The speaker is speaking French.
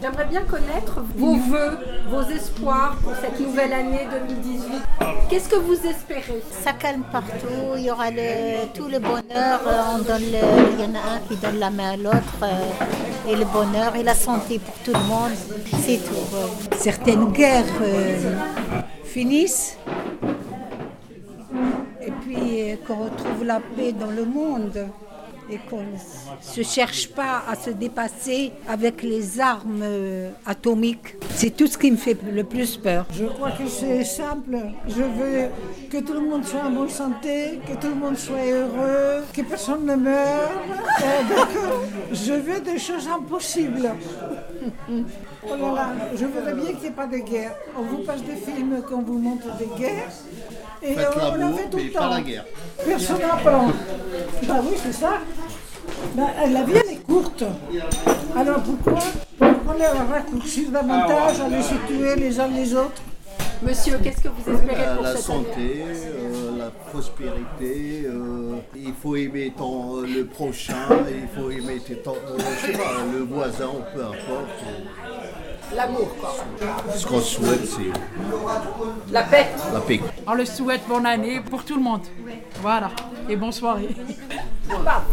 J'aimerais bien connaître vos vœux, vos espoirs pour cette nouvelle année 2018. Qu'est-ce que vous espérez? Ça calme partout, il y aura le, tout le bonheur, euh, on donne le- il y en a un qui donne la main à l'autre, euh, et le bonheur et la santé pour tout le monde, c'est tout. certaines guerres euh, finissent et puis qu'on retrouve la paix dans le monde et qu'on ne se cherche pas à se dépasser avec les armes euh, atomiques. C'est tout ce qui me fait le plus peur. Je crois que c'est simple. Je veux que tout le monde soit en bonne santé, que tout le monde soit heureux, que personne ne meure. Euh, donc, je veux des choses impossibles. Oh là là, je voudrais bien qu'il n'y ait pas de guerre. On vous passe des films qu'on vous montre des guerres. Et Faites on, on en l'amour, fait tout le pas temps. la guerre. Personne n'apprend. Bah oui, c'est ça. Bah, la vie, elle est courte. Alors pourquoi Pourquoi les raccourcir davantage, à les situer les uns les autres? Monsieur, qu'est-ce que vous espérez Euh, pour la cette année? santé, euh, la prospérité, euh, il faut aimer ton, le prochain, il faut aimer ton, euh, je sais pas, le voisin, peu importe. L'amour, quoi. Ce qu'on souhaite, c'est La paix. la paix. On le souhaite bonne année pour tout le monde. Voilà. Et bonne soirée. Bah,